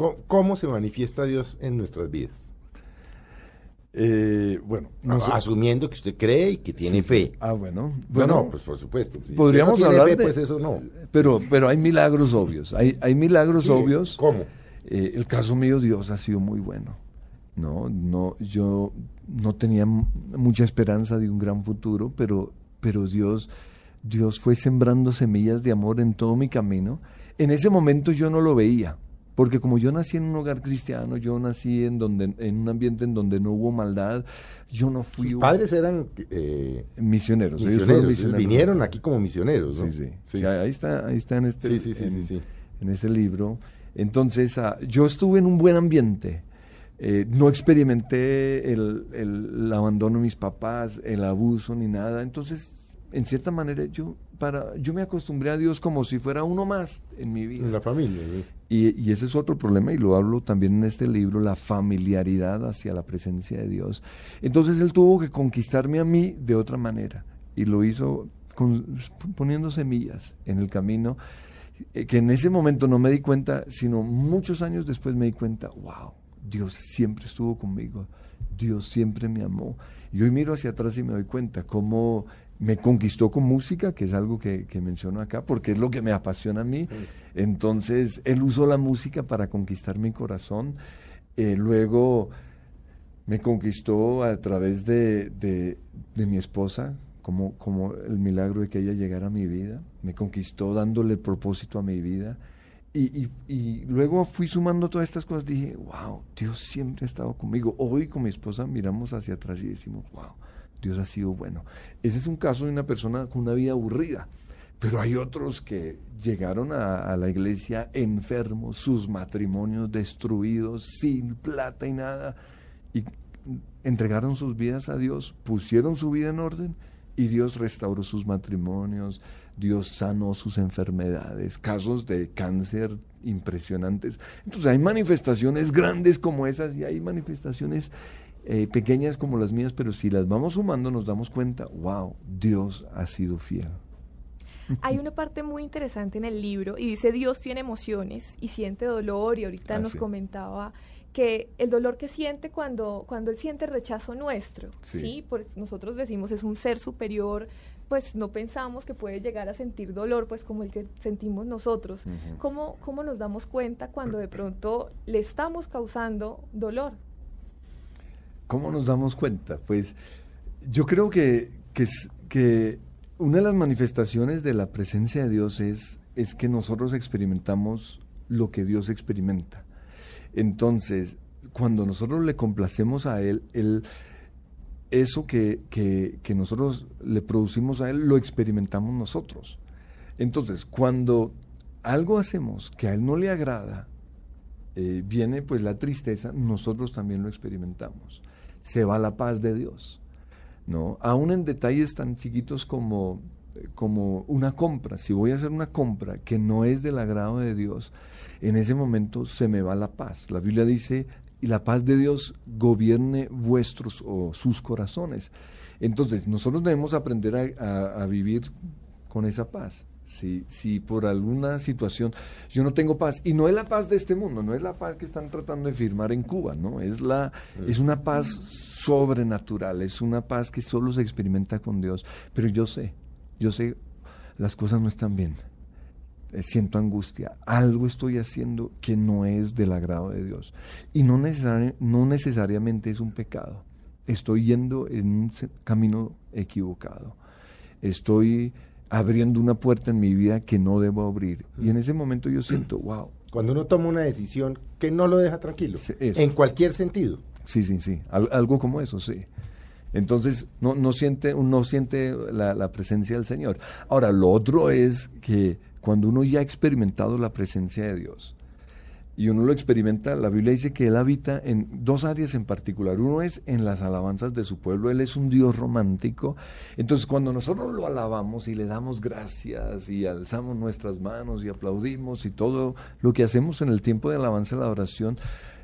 ¿Cómo, cómo se manifiesta Dios en nuestras vidas? Eh, bueno, no. Asumiendo que usted cree y que tiene Sí, fe. Ah, bueno. No, Bueno, no, pues por supuesto. Si podríamos no hablar fe, de- Pues eso no. Pero, pero hay milagros obvios. Hay, hay milagros Sí, obvios. ¿Cómo? Eh, el caso mío, Dios ha sido muy bueno. No, no, yo no tenía mucha esperanza de un gran futuro, pero, pero Dios, Dios fue sembrando semillas de amor en todo mi camino. En ese momento yo no lo veía, porque como yo nací en un hogar cristiano, yo nací en donde, en un ambiente en donde no hubo maldad, yo no fui un- Padres eran eh, misioneros. ellos misioneros, vinieron aquí como misioneros, ¿no? Sí, sí. Sí, ahí está, ahí está en este, Sí, en ese libro. Entonces, ah, yo estuve en un buen ambiente. Eh, no experimenté el, el- el abandono de mis papás, el abuso ni nada. Entonces, en cierta manera, yo para yo me acostumbré a Dios como si fuera uno más en mi vida. En la familia. ¿sí? Y, y ese es otro problema, y lo hablo también en este libro, la familiaridad hacia la presencia de Dios. Entonces él tuvo que conquistarme a mí de otra manera, y lo hizo con- poniendo semillas en el camino, eh, que en ese momento no me di cuenta, sino muchos años después me di cuenta, wow, Dios siempre estuvo conmigo, Dios siempre me amó. Y hoy miro hacia atrás y me doy cuenta cómo me conquistó con música, que es algo que, que menciono acá, porque es lo que me apasiona a mí. Entonces, él usó la música para conquistar mi corazón. Eh, luego me conquistó a través de, de- de mi esposa, como, como el milagro de que ella llegara a mi vida. Me conquistó dándole propósito a mi vida. Y, y- y luego fui sumando todas estas cosas. Dije, wow, Dios siempre ha estado conmigo. Hoy con mi esposa miramos hacia atrás y decimos, wow, Dios ha sido bueno. Ese es un caso de una persona con una vida aburrida. Pero hay otros que llegaron a, la iglesia enfermos, sus matrimonios destruidos, sin plata y nada, y entregaron sus vidas a Dios, pusieron su vida en orden y Dios restauró sus matrimonios, Dios sanó sus enfermedades, casos de cáncer impresionantes. Entonces hay manifestaciones grandes como esas y hay manifestaciones eh, pequeñas como las mías, pero si las vamos sumando nos damos cuenta, wow, Dios ha sido fiel. Hay una parte muy interesante en el libro y dice Dios tiene emociones y siente dolor y ahorita Ah, nos sí. comentaba que el dolor que siente cuando, cuando él siente rechazo nuestro, Sí. ¿sí? Por- nosotros decimos es un ser superior, pues no pensamos que puede llegar a sentir dolor pues como el que sentimos nosotros. ¿Cómo, ¿Cómo nos damos cuenta cuando de pronto le estamos causando dolor? ¿Cómo nos damos cuenta? Pues yo creo que, que, una de las manifestaciones de la presencia de Dios es, es que nosotros experimentamos lo que Dios experimenta. Entonces, cuando nosotros le complacemos a Él, eso que, que- que nosotros le producimos a Él, lo experimentamos nosotros. Entonces, cuando algo hacemos que a Él no le agrada, eh, viene pues la tristeza, nosotros también lo experimentamos. Se va la paz de Dios. ¿no? Aún en detalles tan chiquitos como, como una compra. Si voy a hacer una compra que no es del agrado de Dios, en ese momento se me va la paz. La Biblia dice, y la paz de Dios gobierne vuestros o sus corazones. Entonces, nosotros debemos aprender a- a vivir con esa paz. Si, si por alguna situación yo no tengo paz, y no es la paz de este mundo, no es la paz que están tratando de firmar en Cuba, ¿no? Es, la, es una paz sobrenatural, es una paz que solo se experimenta con Dios. Pero yo sé, yo sé, las cosas no están bien. Eh, Siento angustia, algo estoy haciendo que no es del agrado de Dios. Y no, necesari- no necesariamente es un pecado. Estoy yendo en un camino equivocado. Estoy abriendo una puerta en mi vida que no debo abrir. Y en ese momento yo siento, wow, Cuando uno toma una decisión que no lo deja tranquilo, eso. en cualquier sentido. Sí, sí, sí. Al- algo como eso, sí. Entonces, no, no siente, uno siente la, la presencia del Señor. Ahora, lo otro es que cuando uno ya ha experimentado la presencia de Dios, y uno lo experimenta, la Biblia dice que Él habita en dos áreas en particular. Uno es en las alabanzas de su pueblo, Él es un Dios romántico. Entonces cuando nosotros lo alabamos y le damos gracias y alzamos nuestras manos y aplaudimos y todo lo que hacemos en el tiempo de alabanza y la oración,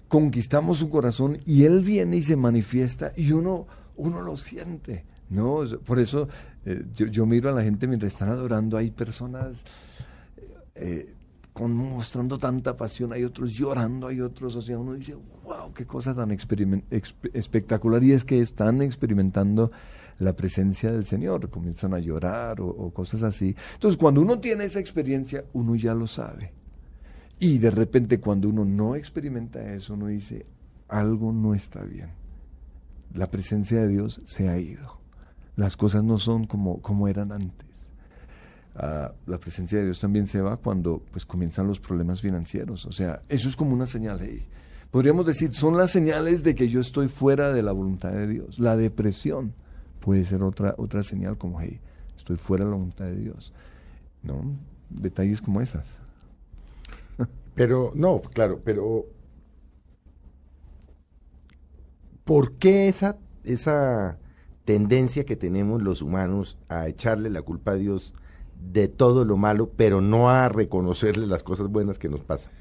conquistamos su corazón y Él viene y se manifiesta y uno, uno lo siente. ¿no? Por eso eh, yo, miro a la gente mientras están adorando, hay personas... Eh, con, mostrando tanta pasión, hay otros llorando, hay otros, o sea, uno dice, wow, qué cosa tan espectacular, y es que están experimentando la presencia del Señor, comienzan a llorar o, cosas así. Entonces, cuando uno tiene esa experiencia, uno ya lo sabe. Y de repente, cuando uno no experimenta eso, uno dice, algo no está bien. La presencia de Dios se ha ido. Las cosas no son como, como eran antes la presencia de Dios también se va cuando pues comienzan los problemas financieros. O sea, eso es como una señal. podríamos decir, son las señales de que yo estoy fuera de la voluntad de Dios. La depresión puede ser otra, otra señal como, hey, estoy fuera de la voluntad de Dios. ¿No? Detalles como esas. Pero, no, claro, pero ¿por qué esa, esa tendencia que tenemos los humanos a echarle la culpa a Dios de todo lo malo, pero no a reconocerle las cosas buenas que nos pasan.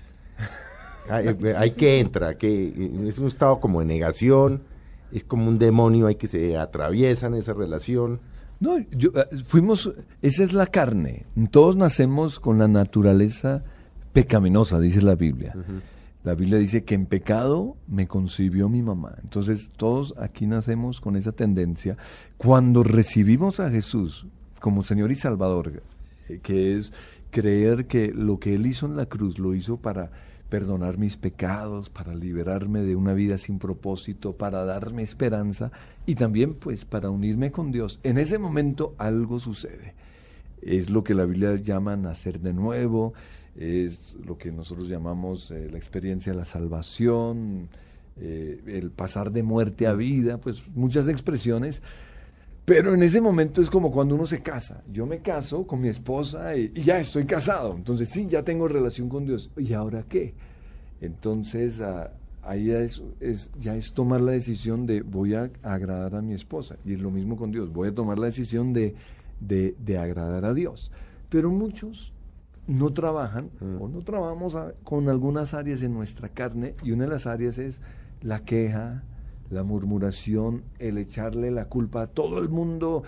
hay, que entrar, que es un estado como de negación, es como un demonio, hay que se atraviesan esa relación. No, yo, eh, fuimos, esa es la carne. Todos nacemos con la naturaleza pecaminosa, dice la Biblia. La Biblia dice que en pecado me concibió mi mamá. Entonces todos aquí nacemos con esa tendencia. Cuando recibimos a Jesús como Señor y Salvador, eh, que es creer que lo que Él hizo en la cruz lo hizo para perdonar mis pecados, para liberarme de una vida sin propósito, para darme esperanza y también pues para unirme con Dios. En ese momento algo sucede. Es lo que la Biblia llama nacer de nuevo, es lo que nosotros llamamos eh, la experiencia de la salvación, eh, el pasar de muerte a vida, pues muchas expresiones pero en ese momento es como cuando uno se casa. Yo me caso con mi esposa y, ya estoy casado. Entonces sí, ya tengo relación con Dios. ¿Y ahora qué? Entonces ah, ahí ya es, ya es tomar la decisión de voy a agradar a mi esposa. Y es lo mismo con Dios. Voy a tomar la decisión de, de, agradar a Dios. Pero muchos no trabajan mm. o no trabajamos con algunas áreas en nuestra carne y una de las áreas es la queja, la murmuración, el echarle la culpa a todo el mundo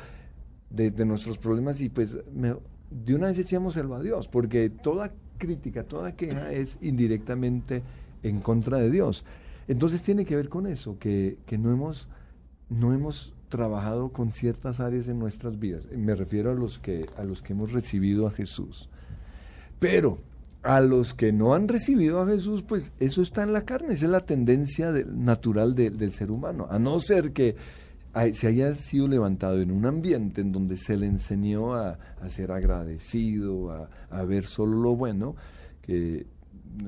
de, nuestros problemas y pues de una vez echemos a Dios, porque toda crítica, toda queja es indirectamente en contra de Dios. Entonces tiene que ver con eso, que, que no, hemos, no hemos trabajado con ciertas áreas en nuestras vidas. Me refiero a los que, a los que hemos recibido a Jesús. Pero a los que no han recibido a Jesús, pues eso está en la carne, esa es la tendencia natural del ser humano, a no ser que se haya sido levantado en un ambiente en donde se le enseñó a, ser agradecido, a, ver solo lo bueno, que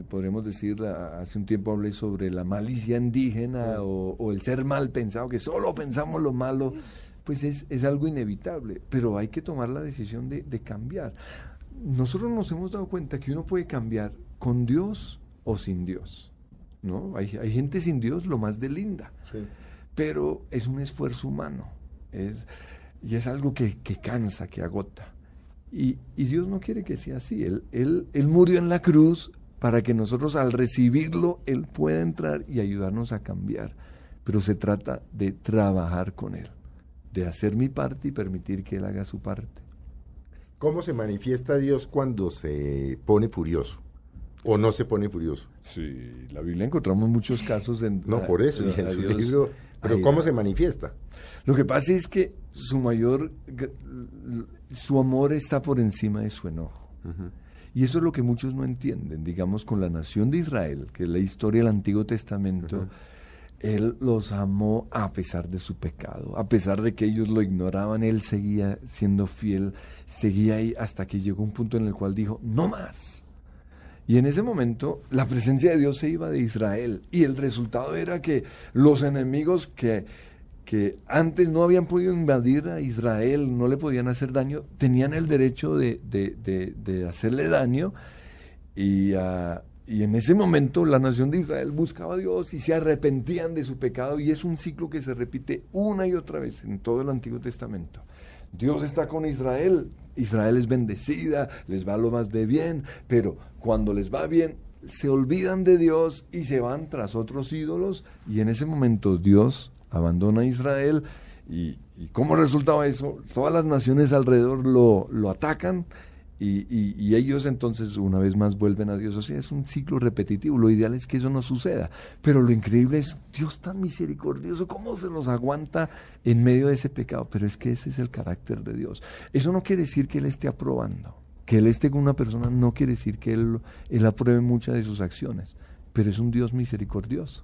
podríamos decir, hace un tiempo hablé sobre la malicia indígena o, el ser mal pensado, que solo pensamos lo malo, pues es, algo inevitable, pero hay que tomar la decisión de cambiar nosotros nos hemos dado cuenta que uno puede cambiar con Dios o sin Dios. ¿no? Hay, hay gente sin Dios lo más de linda, pero es un esfuerzo humano es, y es algo que, cansa, que agota. Y, Dios no quiere que sea así. Él, él, él murió en la cruz para que nosotros al recibirlo, Él pueda entrar y ayudarnos a cambiar. Pero se trata de trabajar con Él, de hacer mi parte y permitir que Él haga su parte. ¿Cómo se manifiesta Dios cuando se pone furioso? ¿O no se pone furioso? Sí, la Biblia encontramos muchos casos en... No, por eso, en su libro, pero ¿cómo se manifiesta? Lo que pasa es que su mayor, su amor está por encima de su enojo. Y eso es lo que muchos no entienden, digamos, con la nación de Israel, que es la historia del Antiguo Testamento. Él los amó a pesar de su pecado, a pesar de que ellos lo ignoraban, Él seguía siendo fiel, seguía ahí hasta que llegó un punto en el cual dijo, no más. Y en ese momento la presencia de Dios se iba de Israel y el resultado era que los enemigos que, que antes no habían podido invadir a Israel, no le podían hacer daño, tenían el derecho de, de, de, hacerle daño y, uh, y en ese momento la nación de Israel buscaba a Dios y se arrepentían de su pecado y es un ciclo que se repite una y otra vez en todo el Antiguo Testamento. Dios está con Israel, Israel es bendecida, les va lo más de bien, pero cuando les va bien se olvidan de Dios y se van tras otros ídolos y en ese momento Dios abandona a Israel y, y como resultado eso, todas las naciones alrededor lo, lo atacan y, ellos entonces una vez más vuelven a Dios. O sea, es un ciclo repetitivo. Lo ideal es que eso no suceda. Pero lo increíble es Dios tan misericordioso, cómo se nos aguanta en medio de ese pecado. Pero es que ese es el carácter de Dios. Eso no quiere decir que Él esté aprobando. Que Él esté con una persona no quiere decir que Él, él apruebe muchas de sus acciones. Pero es un Dios misericordioso.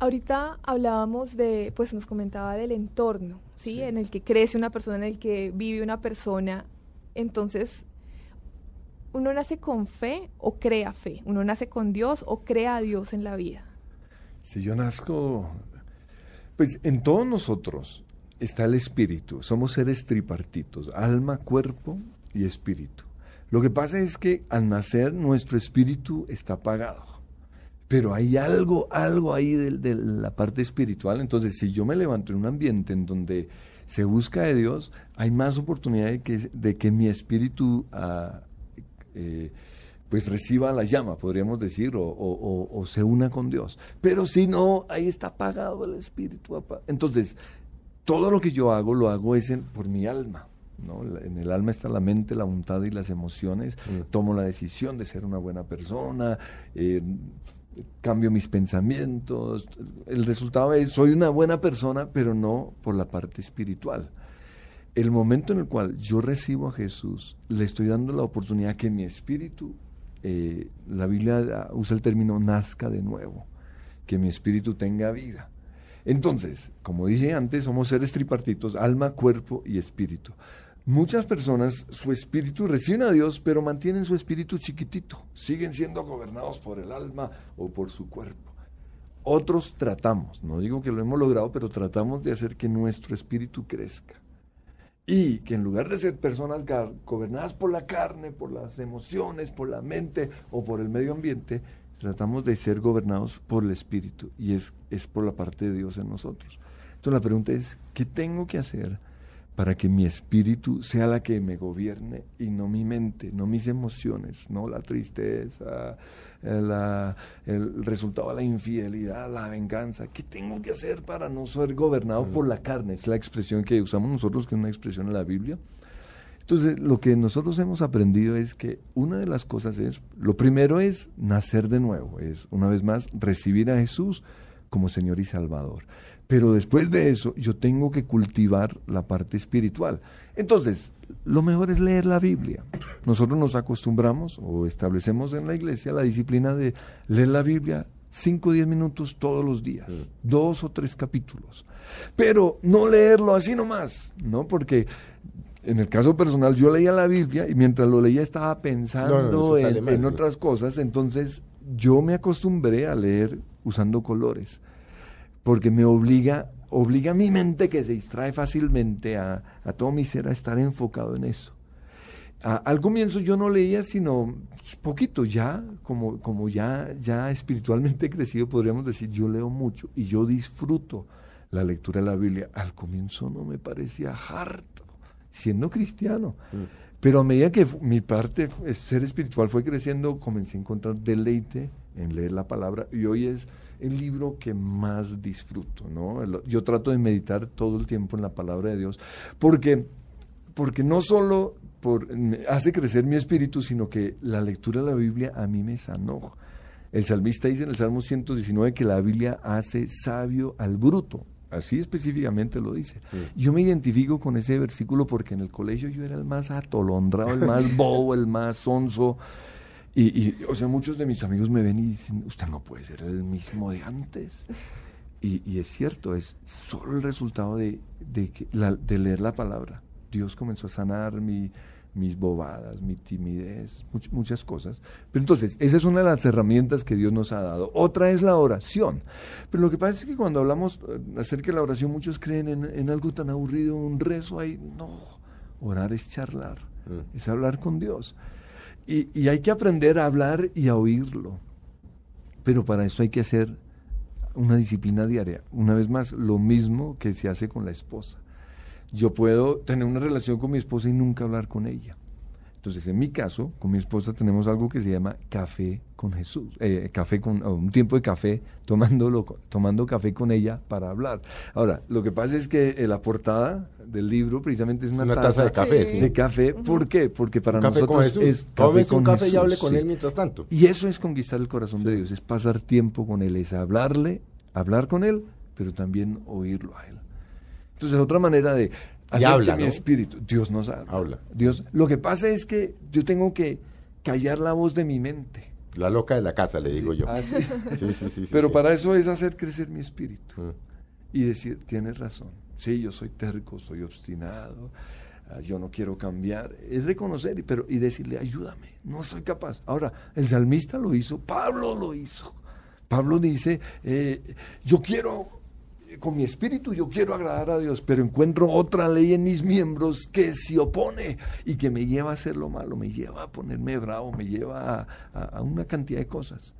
Ahorita hablábamos de, pues nos comentaba del entorno, ¿sí? En el que crece una persona, en el que vive una persona entonces, uno nace con fe o crea fe. Uno nace con Dios o crea a Dios en la vida. Si yo nazco, pues en todos nosotros está el espíritu. Somos seres tripartitos, alma, cuerpo y espíritu. Lo que pasa es que al nacer nuestro espíritu está apagado. Pero hay algo, algo ahí de, de la parte espiritual. Entonces, si yo me levanto en un ambiente en donde se busca de Dios, hay más oportunidad de que, de que mi espíritu ah, eh, pues reciba la llama, podríamos decir, o, se una con Dios. Pero si no, ahí está apagado el espíritu. Entonces, todo lo que yo hago, lo hago es por mi alma. ¿no? En el alma está la mente, la voluntad y las emociones. Mm. Tomo la decisión de ser una buena persona, eh, cambio mis pensamientos. El resultado es, soy una buena persona, pero no por la parte espiritual. El momento en el cual yo recibo a Jesús, le estoy dando la oportunidad que mi espíritu, eh, la Biblia usa el término nazca de nuevo, que mi espíritu tenga vida. Entonces, como dije antes, somos seres tripartitos, alma, cuerpo y espíritu. Muchas personas, su espíritu reciben a Dios, pero mantienen su espíritu chiquitito, siguen siendo gobernados por el alma o por su cuerpo. Otros tratamos, no digo que lo hemos logrado, pero tratamos de hacer que nuestro espíritu crezca. Y que en lugar de ser personas gobernadas por la carne, por las emociones, por la mente o por el medio ambiente, tratamos de ser gobernados por el espíritu y es, es por la parte de Dios en nosotros. Entonces la pregunta es, ¿qué tengo que hacer? Para que mi espíritu sea la que me gobierne y no mi mente, no mis emociones, no la tristeza, eh, el resultado de la infidelidad, la venganza. ¿Qué tengo que hacer para no ser gobernado por la carne? Es la expresión que usamos nosotros, que es una expresión en la Biblia. Entonces, lo que nosotros hemos aprendido es que una de las cosas es, lo primero es nacer de nuevo, es una vez más recibir a Jesús como Señor y Salvador. Pero después de eso, yo tengo que cultivar la parte espiritual. Entonces, lo mejor es leer la Biblia. Nosotros nos acostumbramos o establecemos en la iglesia la disciplina de leer la Biblia 5 o 10 minutos todos los días, dos o tres capítulos. Pero no leerlo así nomás, ¿no? Porque en el caso personal yo leía la Biblia y mientras lo leía estaba pensando en otras cosas, entonces yo me acostumbré a leer usando colores porque me obliga, obliga a mi mente que se distrae fácilmente a, a todo mi ser a estar enfocado en eso. al comienzo yo no leía sino poquito, ya como, como ya, ya espiritualmente crecido podríamos decir, yo leo mucho y yo disfruto la lectura de la Biblia. Al comienzo no me parecía harto, siendo cristiano. Mm. Pero a medida que mi parte, ser espiritual fue creciendo, comencé a encontrar deleite en leer la palabra y hoy es el libro que más disfruto, ¿no? Yo trato de meditar todo el tiempo en la palabra de Dios, porque, porque no solo por, hace crecer mi espíritu, sino que la lectura de la Biblia a mí me sanó. El salmista dice en el Salmo 119 que la Biblia hace sabio al bruto. Así específicamente lo dice. Yo me identifico con ese versículo porque en el colegio yo era el más atolondrado, el más bobo, el más sonso. Y, o sea, muchos de mis amigos me ven y dicen, usted no puede ser el mismo de antes. Y, es cierto, es solo el resultado de, de, leer la palabra. Dios comenzó a sanar mi, mis bobadas, mi timidez, muchas cosas. Pero entonces, esa es una de las herramientas que Dios nos ha dado. Otra es la oración. Pero lo que pasa es que cuando hablamos eh, acerca de la oración, muchos creen en, en algo tan aburrido, un rezo ahí. No, orar es charlar, mm. es hablar con Dios. Y, hay que aprender a hablar y a oírlo. Pero para eso hay que hacer una disciplina diaria. Una vez más, lo mismo que se hace con la esposa. Yo puedo tener una relación con mi esposa y nunca hablar con ella. Entonces, en mi caso, con mi esposa tenemos algo que se llama café con Jesús, eh, café con un tiempo de café, tomándolo, tomando café con ella para hablar. Ahora, lo que pasa es que eh, la portada del libro precisamente es una, taza, de café. Sí. De café, ¿por qué? Porque para nosotros es café con un café y hable con él mientras tanto. Y eso es conquistar el corazón de Dios, es pasar tiempo con él, es hablarle, hablar con él, pero también oírlo a él. Entonces, otra manera de y habla, mi espíritu. Dios nos habla. Dios, lo que pasa es que yo tengo que callar la voz de mi mente. La loca de la casa, le digo yo. Ah, Pero para eso es hacer crecer mi espíritu. Mm. Y decir, tienes razón. Sí, yo soy terco, soy obstinado, ah, yo no quiero cambiar. Es reconocer pero, y decirle, ayúdame, no soy capaz. Ahora, el salmista lo hizo, Pablo lo hizo. Pablo dice, eh, yo quiero con mi espíritu yo quiero agradar a Dios, pero encuentro otra ley en mis miembros que se opone y que me lleva a hacer lo malo, me lleva a ponerme bravo, me lleva a, una cantidad de cosas.